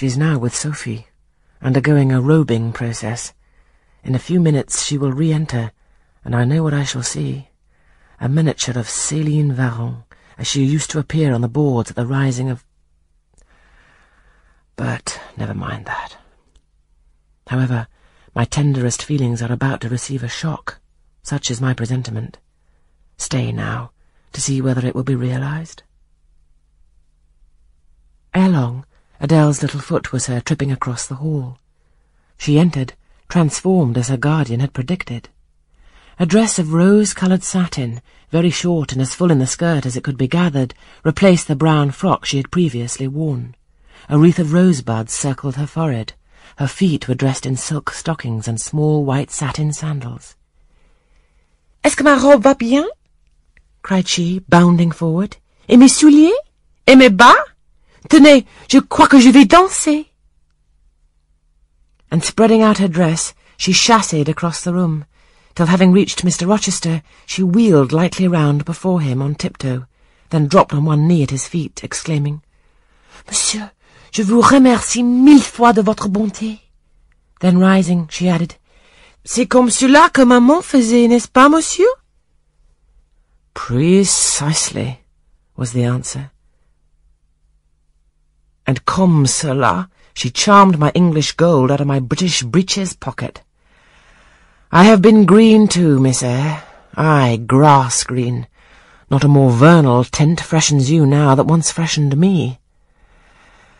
She is now with Sophie, undergoing a robing process. In a few minutes she will re-enter, and I know what I shall see. A miniature of Céline Varens, as she used to appear on the boards at the rising of... But never mind that. However, my tenderest feelings are about to receive a shock. Such is my presentiment. Stay now, to see whether it will be realized. Ere long, Adele's little foot was heard tripping across the hall. She entered, transformed as her guardian had predicted. A dress of rose-coloured satin, very short and as full in the skirt as it could be gathered, replaced the brown frock she had previously worn. A wreath of rosebuds circled her forehead. Her feet were dressed in silk stockings and small white satin sandals. Est-ce que ma robe va bien? cried she, bounding forward. Et mes souliers? Et mes bas? Tenez, je crois que je vais danser. And spreading out her dress, she chassed across the room, till having reached Mr. Rochester, she wheeled lightly round before him on tiptoe, then dropped on one knee at his feet, exclaiming, Monsieur, je vous remercie mille fois de votre bonté. Then rising, she added, C'est comme cela que maman faisait, n'est-ce pas, monsieur? Precisely, was the answer. And comme cela, she charmed my English gold out of my British breeches pocket. I have been green too, Miss Eyre. Ay, grass green. Not a more vernal tint freshens you now that once freshened me.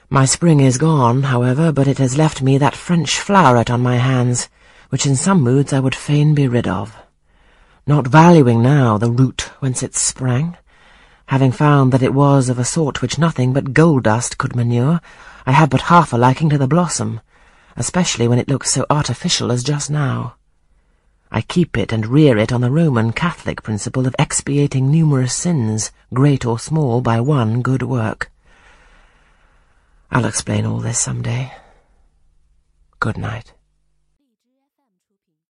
My spring is gone, however, but it has left me that French floweret on my hands, which in some moods I would fain be rid of. Not valuing now the root whence it sprang, having found that it was of a sort which nothing but gold dust could manure, I have but half a liking to the blossom, especially when it looks so artificial as just now. I keep it and rear it on the Roman Catholic principle of expiating numerous sins, great or small, by one good work. I'll explain all this some day. Good night.